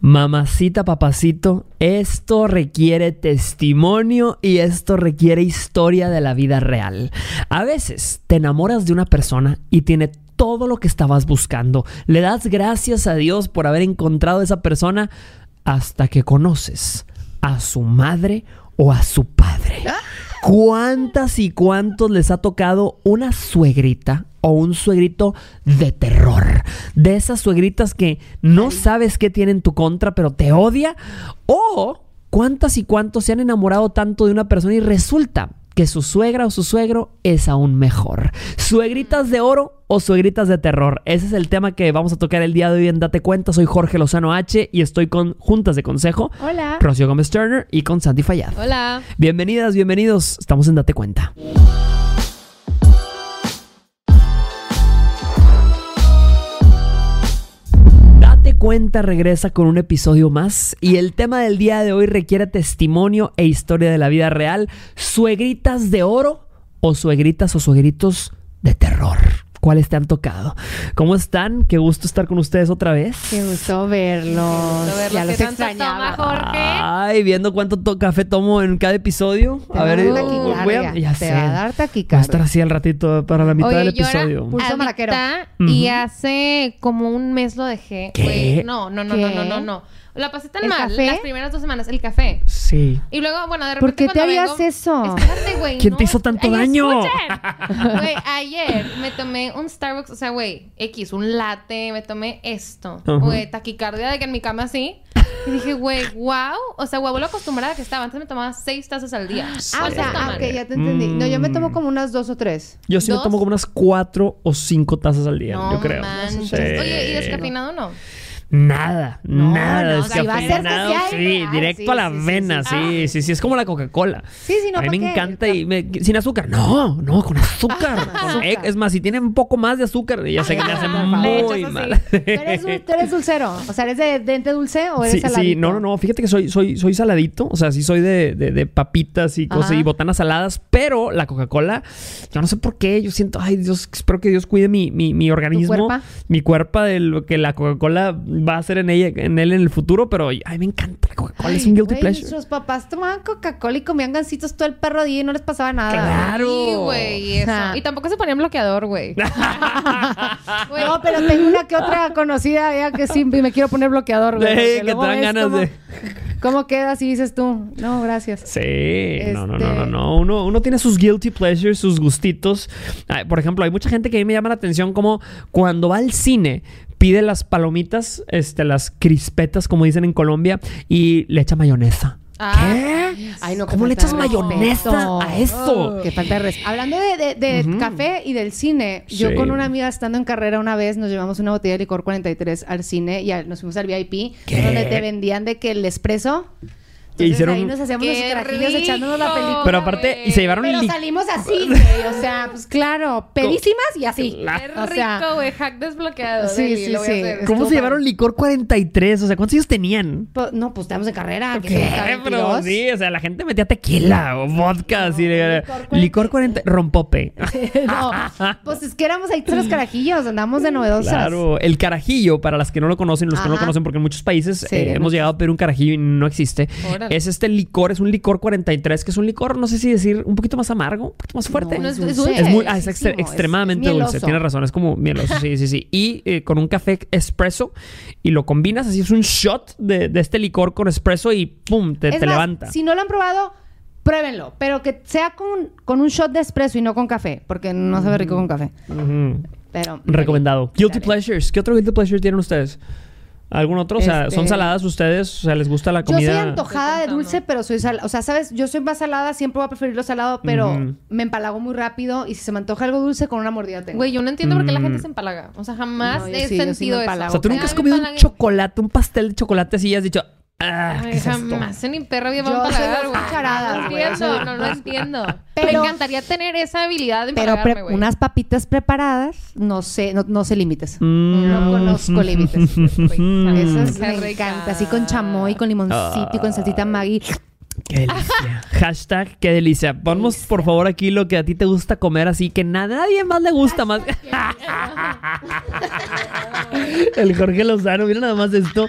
Mamacita, papacito, esto requiere testimonio y esto requiere historia de la vida real. A veces te enamoras de una persona y tiene todo lo que estabas buscando. Le das gracias a Dios por haber encontrado a esa persona hasta que conoces a su madre o a su padre. ¿Cuántas y cuántos les ha tocado una suegrita o un suegrito de terror? De esas suegritas que no sabes qué tiene en tu contra, pero te odia. O cuántas y cuántos se han enamorado tanto de una persona y resulta que su suegra o su suegro es aún mejor. ¿Suegritas de oro o suegritas de terror? Ese es el tema que vamos a tocar el día de hoy en Date Cuenta. Soy Jorge Lozano H y estoy con Juntas de Consejo. Hola. Rocío Gómez Turner y con Santi Fayad. Hola. Bienvenidas, bienvenidos. Estamos en Date Cuenta. Cuenta regresa con un episodio más y el tema del día de hoy requiere testimonio e historia de la vida real. ¿Suegritas de oro o suegritas o suegritos de terror? ¿Cuáles te han tocado? ¿Cómo están? Qué gusto estar con ustedes otra vez. Qué gusto verlos. verlos. Ya ¿Qué los tanto extrañaba. Jorge? Ay, viendo cuánto to- café tomo en cada episodio. Te a ver, a dar voy a- taquicardia. ya Te sé. va a dar Va a estar taquicardia. así al ratito para la mitad Oye, del yo era episodio. Pulso maraquero. adicta y hace como un mes lo dejé. ¿Qué? No, no, no, no, ¿Qué? no, no, no. La pasé tan ¿El mal café? las primeras dos semanas, el café. Sí. Y luego, bueno, de ¿Por repente qué te harías vengo- eso? Espérate, güey. ¿Quién no, te hizo tanto daño? Güey, ayer me tomé un Starbucks, o sea, güey, X, un latte, me tomé esto. Güey, taquicardia de que en mi cama así. Y dije, güey, wow. O sea, güey, lo acostumbrada que estaba. Antes me tomaba seis tazas al día. Ah, o ¿Cuántas sea, ah, ok, ya te entendí. No, yo me tomo Mm. como unas dos o tres. Yo sí me tomo como unas cuatro o cinco tazas al día, No yo creo. manches. Sí. Oye, ¿y descafeinado no? Nada, No, nada no, si va a ser sí, real, directo sí, a la sí, vena, sí. sí, sí, sí, es como la Coca-Cola. Sí, sí, no, a mí ¿pa' me qué? encanta y me- sin azúcar. No, no, con azúcar. Con- Azúcar. es más, si tiene un poco más de azúcar, ya sé que me hace. Le muy mal. ¿Tú eres, dul- tú eres dulcero? O sea, ¿eres de dente dulce o eres Sí, saladito? sí, no, no, no. Fíjate que soy, soy, soy saladito. O sea, sí soy de, de- de papitas y cosas Ajá. y botanas saladas. Pero la Coca-Cola, yo no sé por qué. Yo siento, ay Dios, espero que Dios cuide mi, mi, mi organismo. cuerpa? Mi cuerpo de lo que la Coca-Cola va a hacer en ella, en él en el futuro. Pero ay, me encanta la Coca-Cola. Es un guilty pleasure. Nuestros papás tomaban Coca-Cola y comían gancitos todo el perro día y no les pasaba nada. Claro. Sí, güey, eso. Y tampoco se ponían bloqueador, güey. No, pero tengo una que otra conocida ya que sí me quiero poner bloqueador, güey. Que te dan ganas cómo- de- ¿Cómo quedas y dices tú? No, gracias. Sí, no, no, no, no, Este- no. Uno, uno tiene sus guilty pleasures, sus gustitos. Por ejemplo, hay mucha gente que a mí me llama la atención como cuando va al cine pide las palomitas, este, las crispetas, como dicen en Colombia, y le echa mayonesa. Ah, ¿Qué? Ay, no, qué ¿Cómo le echas mayonesa respeto. a eso? Qué falta de respeto. Hablando de, de- de Ujú. café y del cine, yo con una amiga estando en carrera una vez nos llevamos una botella de licor 43 al cine y al- nos fuimos al VIP, ¿Qué? donde te vendían de que el espresso. Y Entonces hicieron- ahí nos hacíamos ¡Qué nuestros carajillos echándonos la película. Pero aparte, y se llevaron Pero li- salimos así, güey. O sea, pues claro, pedísimas y así. Qué O sea, rico, güey. Hack desbloqueado. Sí, sí, lo voy a sí. hacer. ¿Cómo Estuvo se llevaron licor 43? O sea, ¿cuántos años tenían? pues, no, pues estamos en carrera. que ¿Qué? son Pero 22. sí, o sea, la gente metía tequila o vodka, así de- licor licor 40, rompope. no, pues es que éramos ahí los carajillos, andamos de novedosas. Claro, el carajillo, para las que no lo conocen, los que no lo conocen, porque en muchos países Sí, eh, no hemos llegado a pedir un carajillo y no existe. Es este licor, es un licor 43, que es un licor, no sé si decir, un poquito más amargo, un poquito más fuerte. No, es- dulce. es dulce. Es muy, ah, es extre- extremadamente es dulce, tienes razón, es como mieloso, sí, sí, sí. Y eh, con un café espresso y lo combinas, así es un shot de, de este licor con espresso y pum, te, Es te más, levanta. Si no lo han probado, pruébenlo. Pero que sea con, con un shot de espresso y no con café. Porque no sabe rico con café. Pero. Recomendado. Guilty Dale. pleasures. ¿Qué otro guilty pleasure tienen ustedes? ¿Algún otro? O sea, ¿son Este- saladas ustedes? O sea, ¿les gusta la Yo comida? soy antojada de dulce, pero soy salada. O sea, ¿sabes? Yo soy más salada, siempre voy a preferir lo salado, pero me empalago muy rápido. Y si se me antoja algo dulce, con una mordida tengo. Güey, yo no entiendo por qué la gente Mm. se empalaga. O sea, jamás No, yo he sí, yo sí sentido me eso. O sea, tú nunca has comido un chocolate, un pastel de chocolate así y has dicho, ah, ¿qué Ay, jamás en mi Yo empalagar, soy las güey. cucharadas, No güey. entiendo, no lo entiendo. Pero- me encantaría tener esa habilidad de pero pre- unas papitas preparadas, no sé, no, no sé límites. Mm. No conozco límites. Esas Qué me rica. encanta. Así con chamoy, con limoncito y con salsita Maggi. Qué delicia. Hashtag qué delicia. Ponnos por favor aquí lo que a ti te gusta comer, así que na- nadie más le gusta más. El Jorge Lozano, mira nada más esto.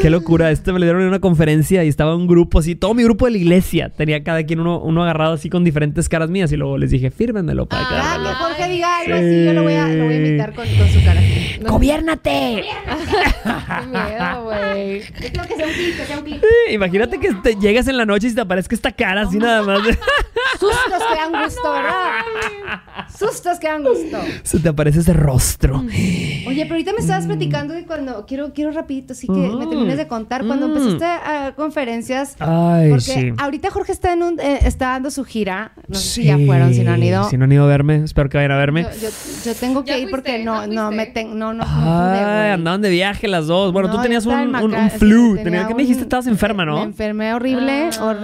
Qué locura. Este me lo dieron en una conferencia y estaba un grupo así, todo mi grupo de la iglesia. Tenía cada quien uno, uno agarrado así con diferentes caras mías y luego les dije, fírmenmelo para Ah, quedármelo. que Jorge diga algo así, yo lo voy a, lo voy a imitar con, con su cara. ¡Gobiérnate! Qué miedo, güey. Yo creo que sea un clip, que sea un clip. Imagínate que te llegas en la noche y te aparezca esta cara así nada más. Sustos que dan gusto, ¿verdad? Sustos que dan gusto. Se te aparece ese rostro. Oye, pero ahorita me estabas platicando de cuando, quiero, quiero rapidito, sí que me termines de contar, cuando Mm. empezaste a dar conferencias, Ay, porque sí. ahorita Jorge está, en un, eh, está dando su gira, no sé si ya fueron, si no han ido. Si no han ido a verme, espero que vayan a verme. Yo, yo, yo tengo que ¿Ya ir porque fuiste? no, ¿No no, me tengo, no, no, Ay, andaban de viaje las dos. Bueno, No, tú tenías un, sí, flu. tenía Tenía- ¿Qué un- me dijiste? Estabas enferma, Me ¿no? enfermé horrible, Ah. horrible,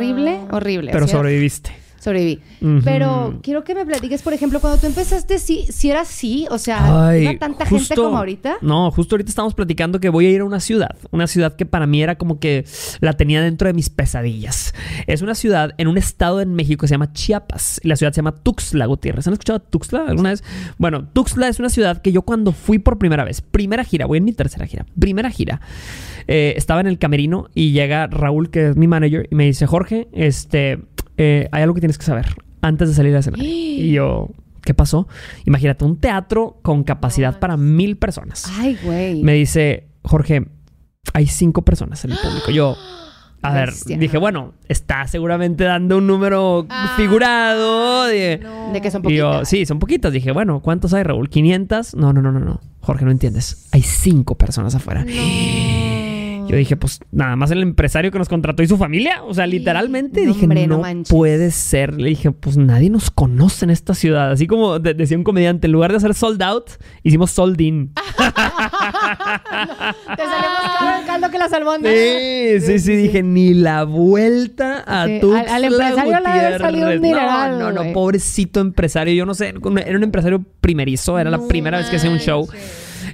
horrible. Pero así era. sobreviviste. Sobreviví. Pero quiero que me platiques, por ejemplo, cuando tú empezaste, si, si era así, o sea, Ay, ¿iba tanta gente como ahorita? No, justo ahorita estamos platicando que voy a ir a una ciudad. Una ciudad que para mí era como que la tenía dentro de mis pesadillas. Es una ciudad en un estado en México que se llama Chiapas. Y la ciudad se llama Tuxtla Gutiérrez. ¿Han escuchado Tuxtla alguna vez? Bueno, Tuxtla es una ciudad que yo cuando fui por primera vez, primera gira, voy en mi tercera gira, primera gira, eh, estaba en el camerino y llega Raúl, que es mi manager, y me dice, Jorge, este, eh, hay algo que tienes que saber antes de salir al escenario. Y yo, ¿qué pasó? Imagínate, un teatro con capacidad para mil personas. Ay, güey. Me dice, Jorge, hay cinco personas en el público. Yo, a ver, Bestia. dije, bueno, está seguramente dando un número Ah, figurado. de- No. De que son y yo, poquitas. sí, son poquitas. Dije, bueno, ¿cuántos hay, Raúl? ¿500? No, no, no, no, no. Jorge, no entiendes. Hay cinco personas afuera. Yo dije, pues nada más el empresario que nos contrató y su familia. O sea, literalmente No, dije, hombre, no puede ser. Le dije, pues nadie nos conoce en esta ciudad. Así como de- decía un comediante, en lugar de hacer sold out, hicimos sold in. Te salió más caro el caldo que las albóndigas. Sí, sí, sí, dije, ni la vuelta a Sí, tu al- al empresario le debe salir un dineral, No, no, no, pobrecito empresario. Yo no sé, era un empresario primerizo, era la primera vez que hacía un show.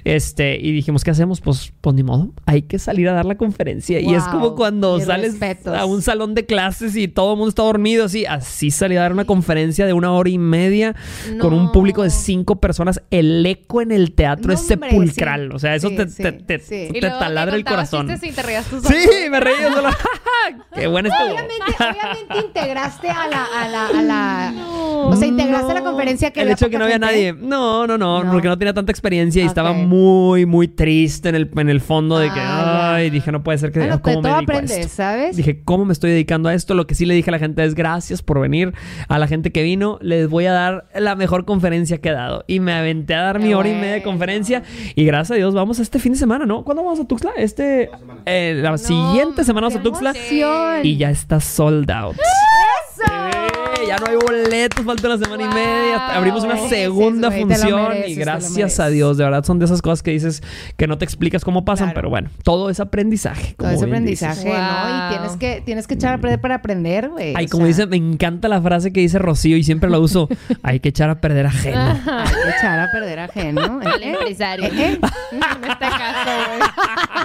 Este, y dijimos, ¿qué hacemos? Pues, pues ni modo, hay que salir a dar la conferencia. y es como cuando sales respetos. a un salón de clases y todo el mundo está dormido, así. Así salí a dar una conferencia de una hora y media con un público de cinco personas. El eco en el teatro es hombre, sepulcral. sí. O sea, eso Sí, te, sí, te, te- te taladra el corazón. y te reías tú Sí, me reí yo solo. Qué bueno estuvo. Obviamente, obviamente integraste a la, a la, a la... O sea, integraste a la conferencia que el hecho de que no había gente. nadie. No, no, no, porque no tenía tanta experiencia y Ok. estaba muy, muy triste en el, en el fondo de que, Ah, ya. ay, dije, no puede ser que Bueno, ¿cómo me todo a esto? ¿sabes? Dije, ¿cómo me estoy dedicando a esto? Lo que sí le dije a la gente es gracias por venir. A la gente que vino, les voy a dar la mejor conferencia que he dado. Y me aventé a dar Qué mi hora y media de conferencia. Y gracias a Dios, vamos este fin de semana, ¿no? ¿Cuándo vamos a Tuxtla? Este, eh, la siguiente semana vamos ¡Qué a Tuxtla. emoción! Y ya está sold out. ¡Eso! Eh, ya no hay boletos, falta una semana y media. Abrimos una Mereces, segunda función mereces, y gracias a. Dios, de verdad son de esas cosas que dices que no te explicas cómo pasan, Claro. pero bueno, todo es aprendizaje. Todo como bien aprendizaje. ¿no? Y tienes que, tienes que echar a perder para aprender, güey. Ay, como sea, dice, me encanta la frase que dice Rocío y siempre la uso. Hay que echar a perder ajeno. Hay que echar a perder ajeno. Al ¿eh? empresario. ¿Eh? ¿Eh? En este caso,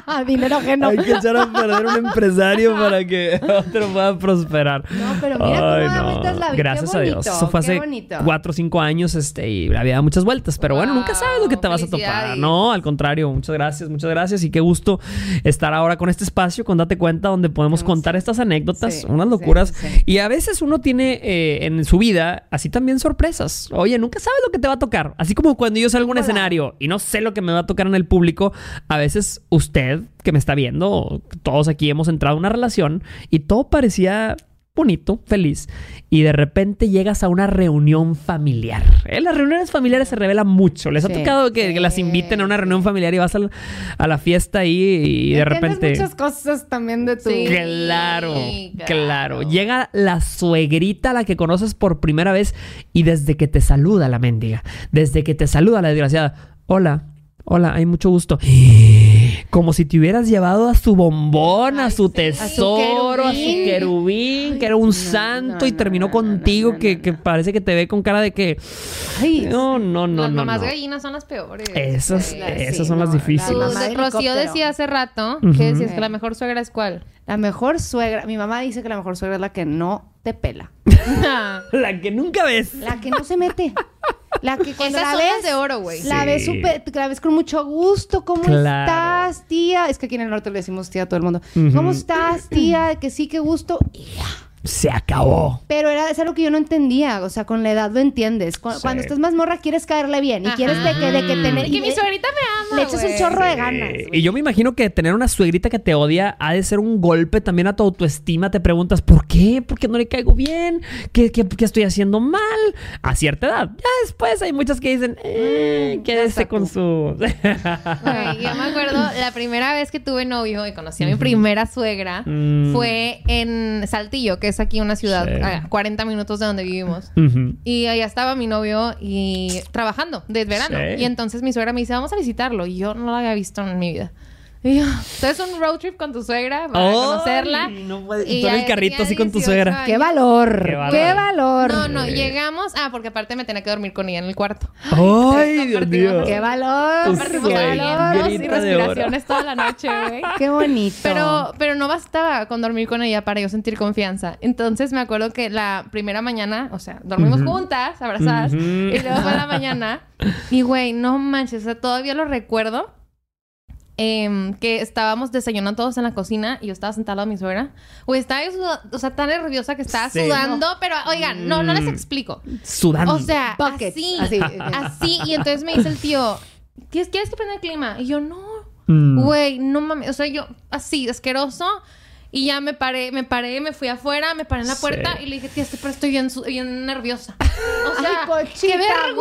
güey. Dinero ajeno. Hay que echar a perder un empresario para que otro pueda prosperar. No, pero mira Ay, cómo no. aventas la Gracias Qué a Dios. Eso fue hace bonito. cuatro o cinco años este, y había muchas vueltas. Pero bueno, nunca sabes lo que te vas a topar. No, al contrario. Muchas gracias, muchas gracias. Y qué gusto estar ahora con este espacio, con Date Cuenta, donde podemos contar estas anécdotas, Sí, unas locuras. sí. Y a veces uno tiene eh, en su vida así también sorpresas. Oye, nunca sabes lo que te va a tocar. Así como cuando yo salgo a un escenario y no sé lo que me va a tocar en el público, a veces usted que me está viendo, todos aquí hemos entrado a una relación y todo parecía bonito, feliz, y de repente llegas a una reunión familiar. En las reuniones familiares se revela mucho. ¿Les ha tocado que, que las inviten a una reunión familiar y vas a la fiesta ahí y de repente... muchas cosas también de tu... Sí. Claro, Sí, claro. claro. Llega la suegrita a la que conoces por primera vez y desde que te saluda la mendiga, desde que te saluda la desgraciada, hola, hola, hay mucho gusto. Como si te hubieras llevado a su bombón, a su sí. tesoro, a su querubín. querubín, que era un no, santo no, y no, terminó no, contigo, no, que, no, que parece que te ve con cara de que. Ay, No, no, no, las no. mamás no. gallinas son las peores. Esas, Sí. esas sí, son las difíciles. De- de Rocío decía hace rato Ujú. que decías que la mejor suegra es cuál. La mejor suegra, mi mamá dice que la mejor suegra es la que no te pela. La que nunca ves. La que no se mete. La que cuando Esas la son ves las de oro, güey. La ves Sí. súper, la ves con mucho gusto. ¿Cómo Claro. estás, tía? Es que aquí en el norte le decimos tía a todo el mundo. ¿Cómo estás, tía? Que sí, qué gusto. Y ya. Se acabó. Pero era, es algo que yo no entendía. O sea, con la edad lo entiendes. Cu- Sí. Cuando estás más morra, quieres caerle bien. Y Ajá. quieres de que, de que tener. Y que mi suegrita me ama, Le echas un chorro de ganas. Y yo me imagino que tener una suegrita que te odia ha de ser un golpe también a tu autoestima. Te preguntas, ¿por qué? ¿Por qué no le caigo bien? ¿Qué, qué, qué estoy haciendo mal? A cierta edad. Ya después hay muchas que dicen, eh, quédese está con su... Güey, yo me acuerdo la primera vez que tuve novio y conocí a mi primera suegra Mm. fue en Saltillo, que es aquí una ciudad Sí. a 40 minutos de donde vivimos. Y allá estaba mi novio y trabajando de verano. Sí. Y entonces mi suegra me dice, vamos a visitarlo. Y yo no lo había visto en mi vida. Y yo, entonces un road trip con tu suegra para Ay, conocerla. no puede- Y tú en el carrito así con tu 18 suegra. ¡Qué valor! Qué ¡Qué valor. valor! No, no, llegamos. Ah, porque aparte me tenía que dormir con ella en el cuarto. ¡Ay, Dios mío! ¡Qué valor! Compartimos ¡Qué suegra. valor! y respiraciones toda la noche, güey. ¡Qué bonito! Pero, pero no bastaba con dormir con ella para yo sentir confianza. Entonces me acuerdo que la primera mañana, o sea, dormimos Ujú. juntas, abrazadas, Ujú. y luego fue la mañana. Y güey, no manches, o sea, todavía lo recuerdo. Em, que estábamos desayunando todos en la cocina y yo estaba sentada de mi suegra. Güey, estaba o sea, tan nerviosa que estaba Sí. sudando, pero oigan, no, no les Mm. explico. Sudando. O sea, Buckets, así, así. así, Y entonces me dice el tío, ¿quieres, ¿quieres que prenda el clima? Y yo, no, Mm. Güey, no mames. O sea, yo así, asqueroso. Y ya me paré, me paré, me fui afuera, me paré en la puerta Sí. y le dije, tía, pero estoy bien, su- bien nerviosa. O sea, Ay, qué vergüenza.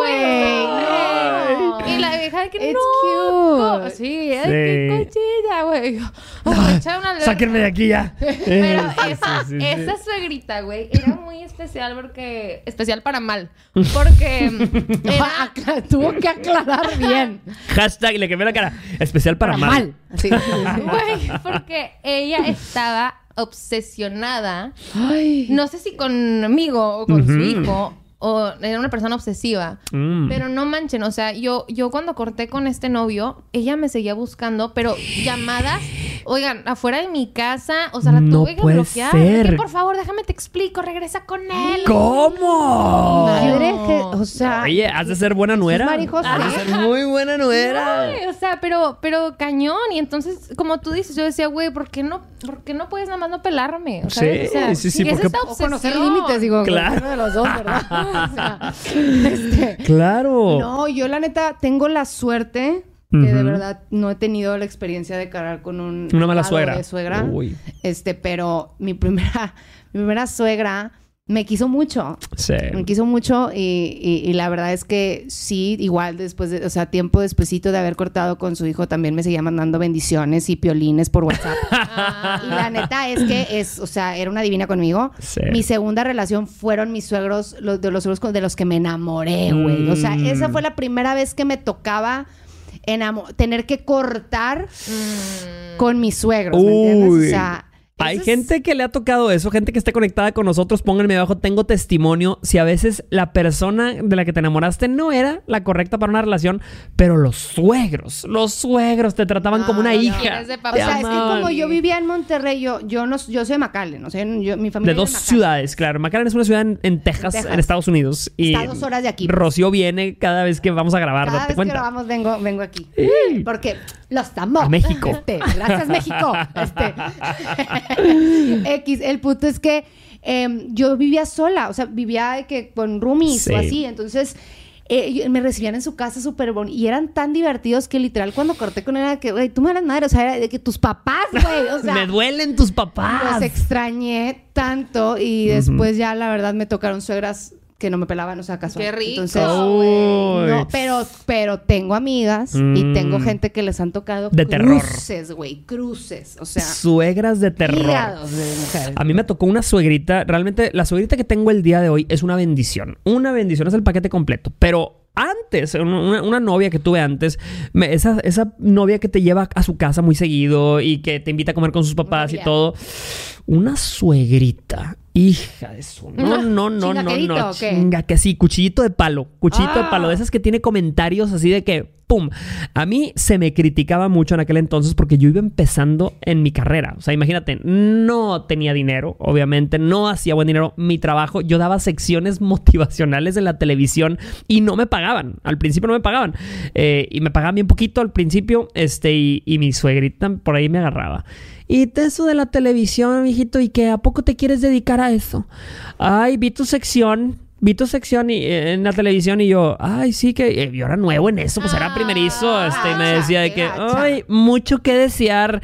güey. Y la vieja de que It's no. cute. Sí, es Sí. que cochita, güey. Oh, Sáquenme de aquí ya. Pero esa, sí, sí, sí. esa suegrita, güey, era muy especial porque... Especial para mal. Porque era... Tuvo que aclarar bien. Hashtag, le quemé la cara. Especial para, mal. Así. Güey, porque ella estaba obsesionada Ay. no sé si conmigo o con su hijo o era una persona obsesiva. Mm. Pero no manchen, o sea, yo, yo cuando corté con este novio, ella me seguía buscando, pero llamadas, oigan, afuera de mi casa, o sea, la No tuve que puede bloquear. ser. Por favor, déjame te explico, regresa con él. ¿Cómo? Madre que, o sea, Oye, has de ser buena nuera. Marijos, Has de ser muy buena nuera. Ay, o sea, pero, pero cañón. Y entonces, como tú dices, yo decía, güey, ¿por qué no, por qué no puedes nada más no pelarme? O sea, Sí, o sea, sí, sí, ¿qué es porque- esta o conocer límites, digo. Claro. uno de los dos, ¿verdad? O sea, este, Claro. No, yo la neta tengo la suerte que de verdad no he tenido la experiencia de cargar con un Una mala suegra. de suegra. Uy. Este, pero mi primera, mi primera suegra me quiso mucho. Sí. Me quiso mucho y, y- y la verdad es que sí, igual después de, o sea, tiempo despuesito de haber cortado con su hijo, también me seguía mandando bendiciones y piolines por WhatsApp. Ah. y la neta es que es, o sea, era una divina conmigo. Sí. Mi segunda relación fueron mis suegros, los, de los suegros con- de los que me enamoré, güey. O sea, Mm. esa fue la primera vez que me tocaba tener que cortar Mm. con mis suegros, ¿me entiendes? O sea, Hay es- gente que le ha tocado eso, gente que esté conectada con nosotros, pónganme abajo, tengo testimonio, si a veces la persona de la que te enamoraste no era la correcta para una relación, pero los suegros, los suegros te trataban No, como una no. hija. De O papá. sea, es que como yo vivía en Monterrey, yo, yo no, yo soy de McAllen, o sea, yo, mi familia De dos ciudades, claro. McAllen es una ciudad en, en Texas, Texas. en Estados Unidos. Y Está dos horas de aquí. Rocío viene cada vez que vamos a grabar, Cada vez cuenta. que grabamos vengo, vengo aquí. Porque los amo. A México. Este, gracias, México. Este. X, el punto es que em, yo vivía sola, o sea, vivía de que con roomies Sí. o así. Entonces, eh, me recibían en su casa súper bonito. Y eran tan divertidos que literal cuando corté con él era que, güey, tú me eras madre. O sea, era de que tus papás, güey. O sea, Me duelen tus papás. los extrañé tanto. Y después ya, la verdad, me tocaron suegras que no me pelaban, o sea, casual. Qué rico, Entonces, Uy. no, pero, pero tengo amigas y Mm. tengo gente que les han tocado De terror. cruces, güey, cruces. O sea, Suegras de terror. de mujeres. A mí me tocó una suegrita. Realmente, la suegrita que tengo el día de hoy es una bendición. Una bendición, es el paquete completo. Pero antes, una, una novia que tuve antes, me- esa, esa novia que te lleva a su casa muy seguido y que te invita a comer con sus papás y todo. Una suegrita. Hija de su. No, no, no, no, ¿Chingaquerito no. Chinga, que sí, cuchillito de palo. Cuchillito de Ah. palo. De esas que tiene comentarios así de que, ¡pum! A mí se me criticaba mucho en aquel entonces porque yo iba empezando en mi carrera. O sea, imagínate, no tenía dinero, obviamente, no hacía buen dinero. Mi trabajo, yo daba secciones motivacionales en la televisión y no me pagaban. Al principio no me pagaban. Eh, y me pagaban bien poquito al principio, este, y, mi suegrita por ahí me agarraba. Y eso de la televisión, mijito, ¿y que a poco te quieres dedicar a eso? Ay, vi tu sección, vi tu sección y, eh, en la televisión y yo, ay, sí que eh, yo era nuevo en eso, pues era Ah, primerizo, este, y me decía de que, ay, mucho que desear.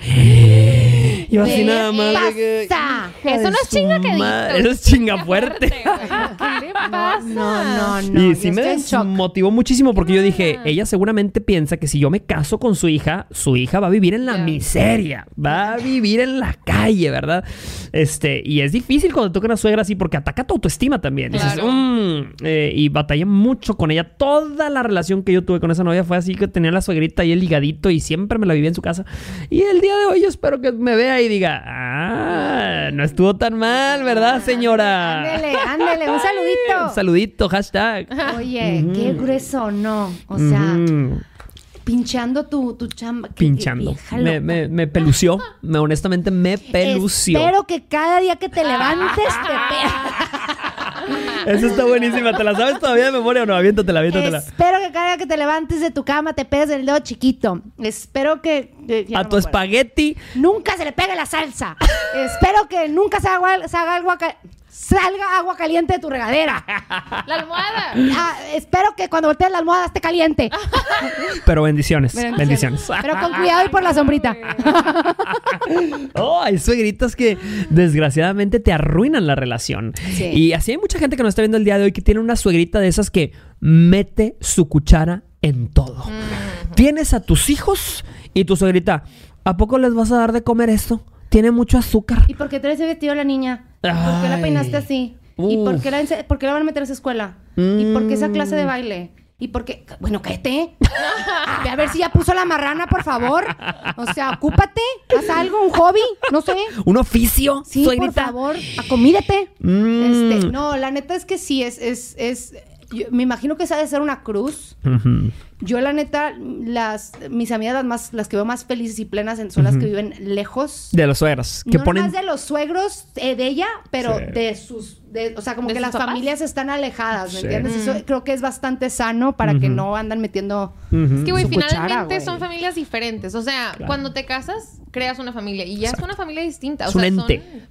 Y yo así ¿Qué nada más. de que, pasa? hija Eso de no es su chingaquedito. madre, Eso es chinga fuerte. ¿Qué le pasa? No, no, no. y yo sí me estoy en shock. desmotivó muchísimo porque yo dije, Ah. ella seguramente piensa que si yo me caso con su hija, su hija va a vivir en la miseria, va a vivir en la calle, ¿verdad? Este, y es difícil cuando toca una suegra así porque ataca tu autoestima también. Dices, Claro. "Mm", eh, y batallé mucho con ella. Toda la relación que yo tuve con esa novia fue así que tenía la suegrita y el ligadito y siempre me la vivía en su casa. Y el día de hoy yo espero que me vea y diga, ah, no estuvo tan mal, ¿verdad, señora? Ándele, ándele, un saludito. Un saludito, hashtag. Oye, qué grueso, ¿no? O sea, Ujú. pinchando tu, tu chamba. pinchando. Me, me, me pelució. Me, honestamente me pelució. Espero que cada día que te levantes te Esa está buenísima. ¿Te la sabes todavía de memoria o no? Aviéntatela, aviéntatela. Espero que cada que te levantes de tu cama te pegues el dedo chiquito. Espero que. eh, ya A no tu me acuerdo. espagueti. Nunca se le pegue la salsa. Espero que nunca se haga, se haga agua ca- salga agua caliente de tu regadera. La almohada. Ah, espero que cuando voltees la almohada esté caliente. Pero bendiciones. Bendiciones. Bendiciones. Pero con cuidado y por la sombrita. Oh, hay suegritas que desgraciadamente te arruinan la relación. Sí. Y así hay mucha gente que nos está viendo el día de hoy que tiene una suegrita de esas que mete su cuchara en todo. Tienes a tus hijos y tu suegrita, ¿a poco les vas a dar de comer esto? Tiene mucho azúcar. ¿Y por qué trae ese vestido la niña? ¿Y por qué la peinaste así? ¿Y por qué, la, por qué la van a meter a esa escuela? ¿Y por qué esa clase Mm. de baile? ¿Y por qué? Bueno, cállate. Ve a ver si ya puso la marrana, por favor. O sea, ocúpate. Haz algo, un hobby. No sé. ¿Un oficio? Sí, suegrita? por favor, acomídate. Mm. Este, no, la neta es que sí, es, es, es, yo me imagino que esa ha de ser una cruz. Ujú. Yo la neta, las, mis amigas las más, las que veo más felices y plenas en- son las que viven lejos. De los suegros. Que no ponen. más de los suegros eh, de ella, pero Sí. de sus, de- o sea, como ¿De que las papás? familias están alejadas, ¿me Sí. entiendes? Mm. Eso creo que es bastante sano para que no andan metiendo. Es que, güey, cuchara, finalmente son familias diferentes. O sea, cuando te casas, creas una familia y ya es una familia distinta. O Es un sea, son-.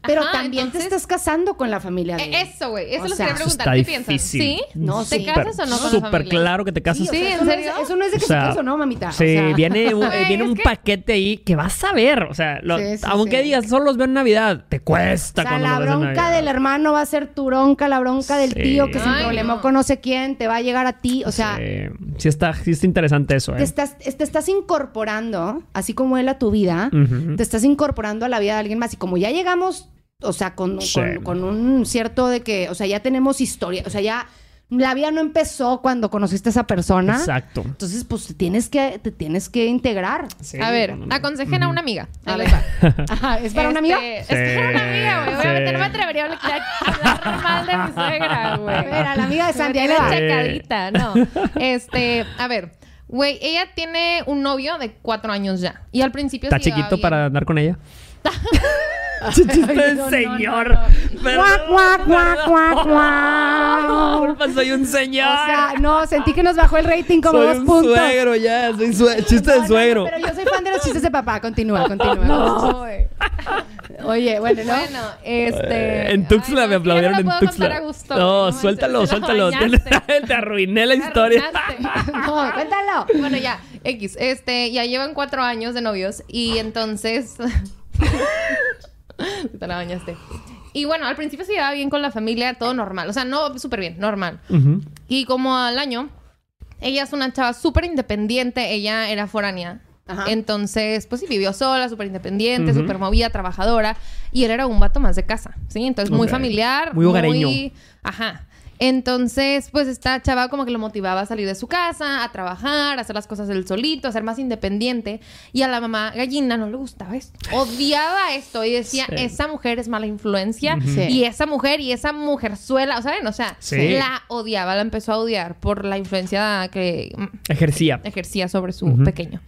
Pero Ajá, también te estás casando con la familia. de Eh, Eso, güey. Eso O sea, quería Eso preguntar. ¿Qué piensas? ¿Sí? No, ¿Te sí. casas o no con la Súper claro que te casas. Sí, ¿en serio? Eso no es de que O sea, se no, mamita. Sí, o sea, viene, un, viene un que- paquete ahí que vas a ver. O sea, lo- Sí, sí, aunque sí. digas, solo los veo en Navidad, te cuesta O sea, cuando la lo ves en bronca Navidad. del hermano va a ser tu bronca, la bronca del Sí. tío que se Ay, problemó no. con no sé quién, te va a llegar a ti. O sea, Sí, sí está, sí está interesante eso, te, ¿eh? estás, te estás incorporando, así como él a tu vida, te estás incorporando a la vida de alguien más. Y como ya llegamos, o sea, con, Sí. con, con un cierto de que, o sea, ya tenemos historia, o sea, ya la vida no empezó cuando conociste a esa persona. Exacto. Entonces, pues te tienes que, te tienes que integrar. Sí, A ver, no, no. aconsejen a una amiga. A ver. Ajá, ¿Es para una amiga? Este, Es para una amiga, güey. Obviamente Sí. no me atrevería a hablar, mal de mi suegra, güey. A ver, a la amiga de. Una checadita, no. Este, a ver, güey, ella tiene un novio de cuatro años ya. Y al principio ¿Está se chiquito bien. para andar con ella? Chiste del no, señor. no, Perdón, Cuac, cuac, cuac, cuac, perdón. cuac. Disculpa, soy un señor. O sea, no, sentí que nos bajó el rating como soy dos un puntos. suegro ya. Soy sue- chiste No, de no, suegro. pero yo soy fan de los chistes de papá. Continúa, continúa. Oye, bueno, ¿no? Bueno, este. Eh, en Tuxtla ay, me aplaudieron no en Tuxtla. gusto, no, suéltalo, suéltalo. Te, arruiné la historia. No, cuéntalo. Bueno, ya, X. Este, ya llevan cuatro años de novios y entonces. Te la bañaste. Y bueno, al principio se llevaba bien con la familia, todo normal. O sea, no súper bien, normal. Ujú. Y como al año, ella es una chava súper independiente, ella era foránea. Ajá. Entonces, pues sí, vivió sola, súper independiente, Ujú. súper movida, trabajadora. Y él era un vato más de casa, ¿sí? Entonces, muy Ok. familiar. Muy hogareño. Ajá. Entonces, pues esta chava como que lo motivaba a salir de su casa, a trabajar, a hacer las cosas él solito, a ser más independiente. Y a la mamá gallina no le gustaba esto. Odiaba esto y decía, Sí. esa mujer es mala influencia. Sí. Y esa mujer y esa mujerzuela, ¿saben? O sea, Sí. la odiaba, la empezó a odiar por la influencia que Ejercía. ejercía sobre su pequeño.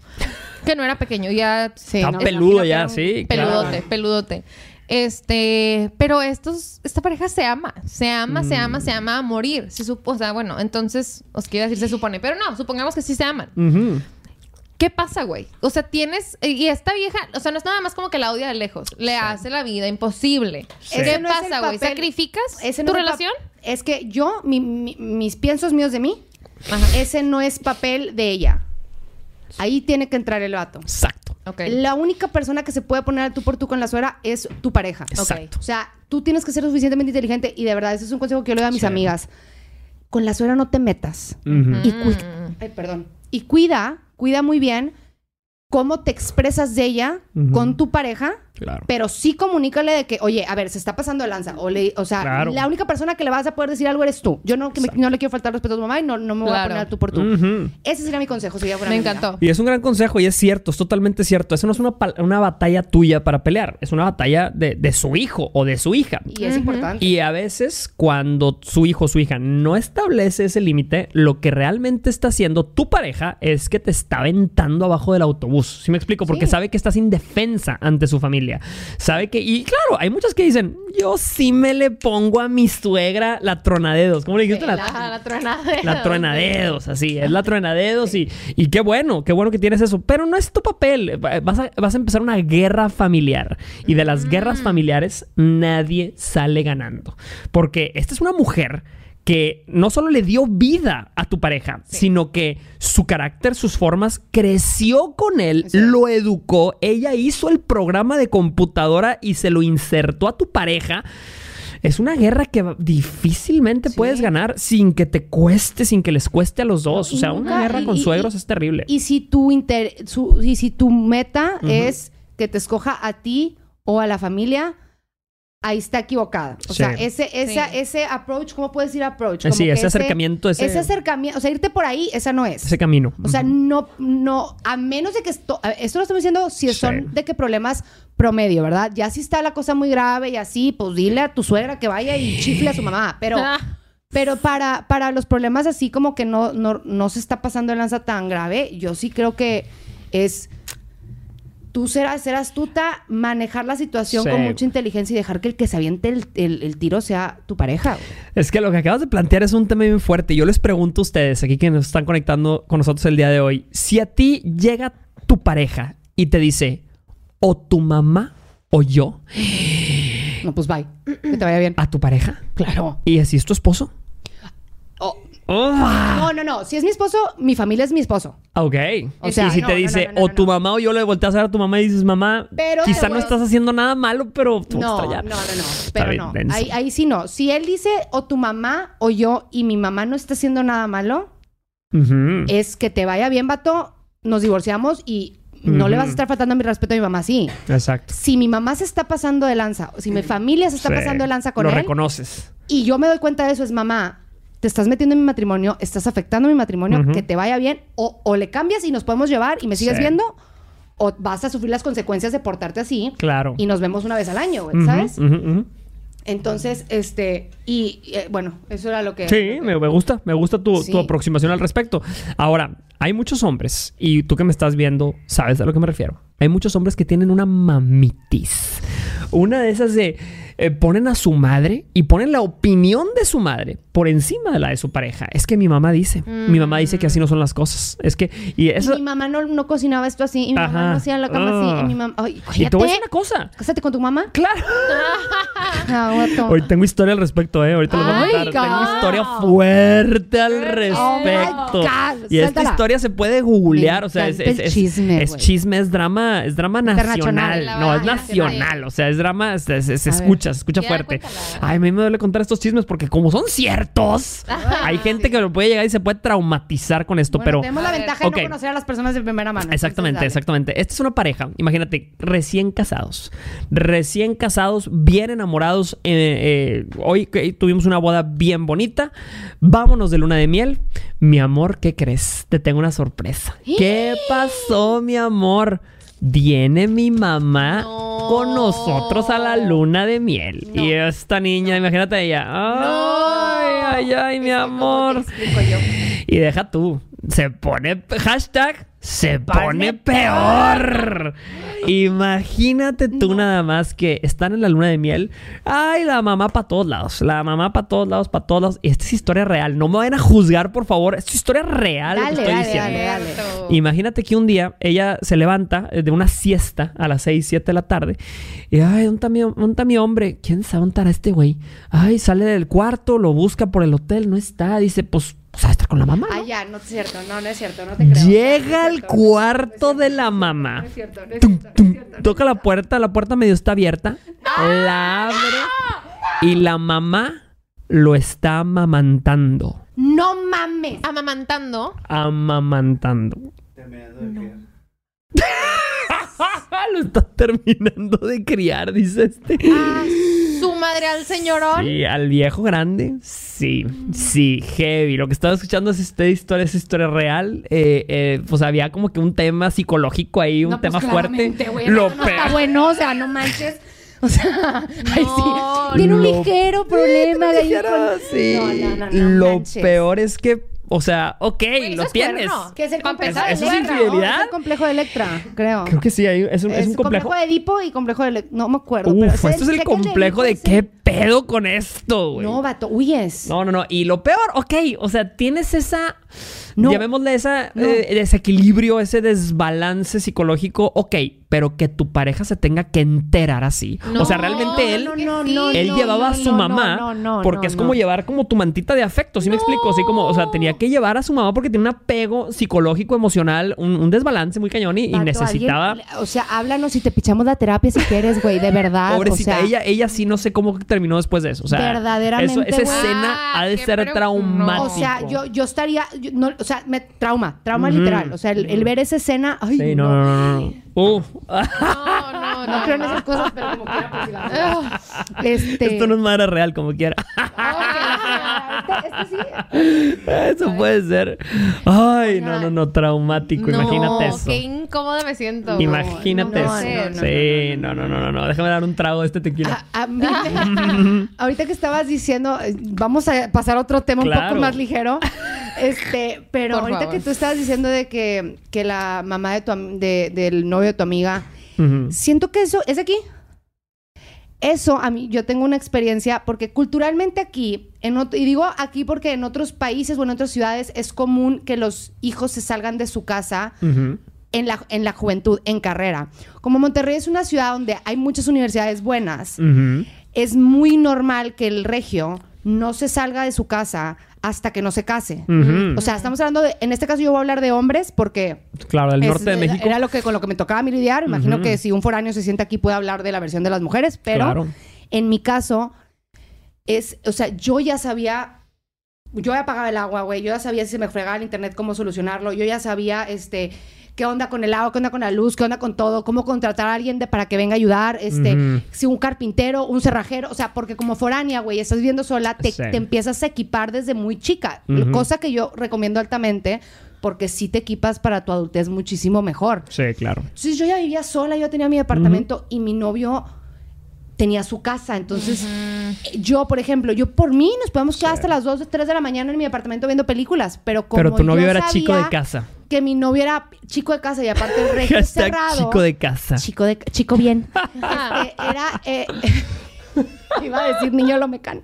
Que no era pequeño, ya Sí, Está no, peludo ya, sí. peludote, claro. peludote. Este, pero estos, esta pareja se ama, se ama, se ama, Mm. se ama a morir. Se supo, o sea, bueno, entonces os quiero decir se supone, pero no, supongamos que sí se aman. ¿Qué pasa, güey? O sea, tienes y esta vieja, o sea, no es nada más como que la odia de lejos, le hace la vida imposible. Sí. ¿Qué no pasa, güey? ¿Sacrificas Ese tu no es pap- relación? Es que yo, mi- mi- mis piensos míos de mí, Ajá. ese no es papel de ella. Ahí tiene que entrar el vato. Exacto. Ok. La única persona que se puede poner al tú por tú con la suegra es tu pareja. Exacto. O sea, tú tienes que ser suficientemente inteligente y de verdad, ese es un consejo que yo le doy a mis Sí. amigas. Con la suegra no te metas. Y Mm. ay, perdón. Y cuida, cuida muy bien cómo te expresas de ella con tu pareja, Claro. pero sí comunícale de que, oye, a ver, se está pasando de lanza. O, le, o sea, Claro. la única persona que le vas a poder decir algo eres tú. Yo no, que me- Exacto. no le quiero faltar respeto a tu mamá y no, no me voy a poner tú por tú. Ese sería mi consejo si ella fuera Me encantó. Y es un gran consejo y es cierto, es totalmente cierto. Eso no es una, una batalla tuya para pelear, es una batalla de, de su hijo o de su hija. Y es importante. Y a veces cuando su hijo o su hija no establece ese límite, lo que realmente está haciendo tu pareja es que te está aventando abajo del autobús. ¿Sí me explico? Porque Sí. sabe que estás indefensa ante su familia. Sabe que... Y claro, hay muchas que dicen, yo sí me le pongo a mi suegra la tronadedos. ¿Cómo le dijiste? La- Ajá, la truenada. la truenadedos, así, es la truenadedos y, y qué bueno, qué bueno que tienes eso. Pero no es tu papel. Vas a, vas a empezar una guerra familiar. Y de las guerras familiares nadie sale ganando. Porque esta es una mujer que no solo le dio vida a tu pareja, sino que su carácter, sus formas, creció con él, Sí. lo educó, ella hizo el programa de computadora y se lo insertó a tu pareja. Es una guerra que difícilmente Sí. puedes ganar sin que te cueste, sin que les cueste a los dos. No, o sea, una guerra y- con y- suegros y- es terrible. Y si tu, inter- su- y si tu meta es que te escoja a ti o a la familia, ahí está equivocada. O Sí. sea, ese, esa, Sí. ese approach, ¿cómo puedes decir approach? Eh, Como sí, que ese acercamiento, ese- Ese acercamiento, o sea, irte por ahí, esa no es. ese camino. O sea, no, no, a menos de que esto, esto lo estamos diciendo si Sí. son de que problemas promedio, ¿verdad? Ya si está la cosa muy grave y así, pues dile a tu suegra que vaya y chifle a su mamá. Pero, Ah. pero para, para los problemas así como que no, no, no se está pasando de lanza tan grave, yo sí creo que es tú ser, ser astuta, manejar la situación Sí. con mucha inteligencia y dejar que el que se aviente el, el- el tiro sea tu pareja. güey. Es que lo que acabas de plantear es un tema bien fuerte. Yo les pregunto a ustedes, aquí que nos están conectando con nosotros el día de hoy, si a ti llega tu pareja y te dice, o tu mamá o yo, No, pues bye. Que te vaya bien. a tu pareja, Claro. y así es tu esposo. Oh, Ah, No, no, no. Si es mi esposo, mi familia es mi esposo. ok. O sea, y si no, te dice, no, no, o tu mamá o yo le volteas a ver a tu mamá y dices, mamá, Pero quizá no estás haciendo nada malo, pero te No, no, no, no. Pero no. Ahí, ahí sí no. Si él dice o tu mamá o yo y mi mamá no está haciendo nada malo, es que te vaya bien, vato. Nos divorciamos y no le vas a estar faltando mi respeto a mi mamá, sí. Exacto. Si mi mamá se está pasando de lanza, o si mi familia se está Sí. pasando de lanza con Lo él, reconoces. y yo me doy cuenta de eso, es mamá, te estás metiendo en mi matrimonio, estás afectando mi matrimonio, que te vaya bien, o, o le cambias y nos podemos llevar y me sigues Sí. viendo, o vas a sufrir las consecuencias de portarte así Claro. y nos vemos una vez al año, güey, ¿sabes? Entonces, este, y eh, bueno, eso era lo que... Sí, me, me gusta, me gusta tu, Sí. tu aproximación al respecto. Ahora, hay muchos hombres, y tú que me estás viendo, sabes a lo que me refiero. Hay muchos hombres que tienen una mamitis. Una de esas de eh, ponen a su madre y ponen la opinión de su madre por encima de la de su pareja. Es que mi mamá dice, mi mamá dice que así no son las cosas. Es que, y Y eso. mi mamá no, no cocinaba esto así, y mi Ajá. mamá no hacía la cama así, Ah. y mi mamá... Ay, y te voy a decir cállate. una cosa. Cásate con tu mamá. Claro. Ah. Hoy tengo historia al respecto, ¿eh? Ahorita les voy a contar. Tengo historia fuerte al Oh respecto. God, y esta suéltala. Historia se puede googlear, o sea, es, es, chisme, es chisme, es drama, es drama Internacional. nacional. No, es nacional. O sea, es drama, se, escucha escucha, se escucha fuerte. Ay, a mí me duele contar estos chismes porque como son ciertos, hay gente que lo puede llegar y se puede traumatizar con esto, Bueno, pero... tenemos la ventaja de no conocer a las personas de primera mano. Exactamente, exactamente. Esta es una pareja, imagínate, recién casados. Recién casados, bien enamorados. eh, eh, hoy tuvimos una boda bien bonita. Vámonos de luna de miel. Mi amor, ¿qué crees? Te tengo una sorpresa. ¿Qué pasó, mi amor? Viene mi mamá No. con nosotros a la luna de miel. Y esta niña, imagínate ella. Ay, ay, ay, mi amor. ¿Cómo te explico yo? Y deja tú. Se pone hashtag. Se pone peor. Imagínate tú nada más que están en la luna de miel. Ay, la mamá para todos lados. La mamá para todos lados, para todos lados. Y esta es historia real. No me vayan a juzgar, por favor. Esta es historia real. Dale, estoy dale, diciendo. dale. Imagínate que un día ella se levanta eh, de una siesta a las 6, 7 de la tarde. Y, ay, ¿dónde está mi, dónde está mi hombre? ¿Quién sabe dónde estará este güey? Ay, sale del cuarto, lo busca por el hotel, no está. Dice, pues, pues va a estar con la mamá. ¿no? Ah, ya, no es cierto, no, no es cierto, no te creo. Llega al cuarto no de la mamá. No es cierto, no es Tum, cierto, no tum, es cierto. toca la puerta, la puerta medio está abierta. La abre y la mamá lo está amamantando. No mames. Amamantando. Amamantando. lo está terminando de criar, dice este. Ah, su madre al señorón. Sí, al viejo grande. Sí, sí, heavy. Lo que estaba escuchando es esta historia, es historia real. Eh, eh, pues había como que un tema psicológico ahí, un No, pues, tema fuerte. Lo no, está bueno, o sea, no manches. O sea, ay, No, sí. Tiene un ligero problema de ahí Dijera, con- sí. No, no, no, no Lo manches. peor es que, o sea, ok, Güey, lo eso es tienes. cuerno. Que es el complejo de ¿eso es Electra. infidelidad? ¿no? Es el complejo de Electra, creo. Creo que sí, hay- es un, es un complejo. de Edipo y complejo de Electra. No me acuerdo. Uf, esto es el de complejo de qué pedo con esto, güey. No, vato, huyes. No, no, no. Y lo peor, ok, o sea, tienes esa. No. Llamémosle No. eh, desequilibrio, ese desbalance psicológico, ok, pero que tu pareja se tenga que enterar así. o sea, No, realmente él. no, no, Sí. no, Él no, llevaba no, a su no, mamá no, no, porque no, es como no. llevar como tu mantita de afecto, ¿sí me explico? Así como, o sea, tenía que llevar a su mamá porque tiene un apego psicológico, emocional, un, un desbalance muy cañón y, necesitaba... alguien- o sea, háblanos y te pichamos la terapia si quieres, güey, de verdad. Pobrecita, o sea, ella, ella sí no sé cómo terminó después de eso. O sea, Verdaderamente, eso- esa escena Ah, ha de ser traumático. O sea, yo, yo estaría, yo no, o sea, me trauma, trauma Ujú. literal. O sea, el, el ver esa escena, ay, Sí, no, no, no, no. Uf. No, no, no. No creo en esas cosas, pero como quiera, pues veo. Este. Esto no es madre real, como quiera. Este, este sí. Eso puede ser. Ay, no, no, no, traumático. No, Imagínate eso. Qué incómoda me siento. Imagínate no, eso. no, no, sí, no, no, no, no, no. Déjame dar un trago de este tequila. A- a mí ahorita que estabas diciendo, eh, vamos a pasar a otro tema un Claro. poco más ligero. Este, pero Por ahorita favor. que tú estabas diciendo de que, que la mamá de tu, de- del novio de tu amiga, siento que eso es aquí. Eso a mí, yo tengo una experiencia porque culturalmente aquí, en y digo aquí porque en otros países o en otras ciudades es común que los hijos se salgan de su casa en la, en la juventud, en carrera. Como Monterrey es una ciudad donde hay muchas universidades buenas, es muy normal que el regio no se salga de su casa hasta que no se case. O sea, estamos hablando de, en este caso yo voy a hablar de hombres porque Claro, del es- norte de México. era lo que con lo que me tocaba a mí lidiar. Imagino que si un foráneo se siente aquí puede hablar de la versión de las mujeres, pero Claro. en mi caso es, o sea, yo ya sabía yo ya pagaba el agua, güey, yo ya sabía si se me fregaba el internet cómo solucionarlo, yo ya sabía este qué onda con el agua, qué onda con la luz, qué onda con todo, cómo contratar a alguien de, para que venga a ayudar, este, si un carpintero, un cerrajero, o sea, porque como foránea, güey, estás viviendo sola, te, Sí. te empiezas a equipar desde muy chica, cosa que yo recomiendo altamente porque si te equipas para tu adultez muchísimo mejor. Sí, claro. Entonces yo ya vivía sola, yo tenía mi departamento y mi novio tenía su casa. Entonces, yo, por ejemplo, yo por mí nos podemos quedar hasta las 2 3 de la mañana en mi departamento viendo películas, pero como Pero tu novio yo era chico de casa. Que mi novio era chico de casa y aparte el Hashtag cerrado. chico de casa. Chico de chico bien. Este, era eh, iba a decir niño lo mecano.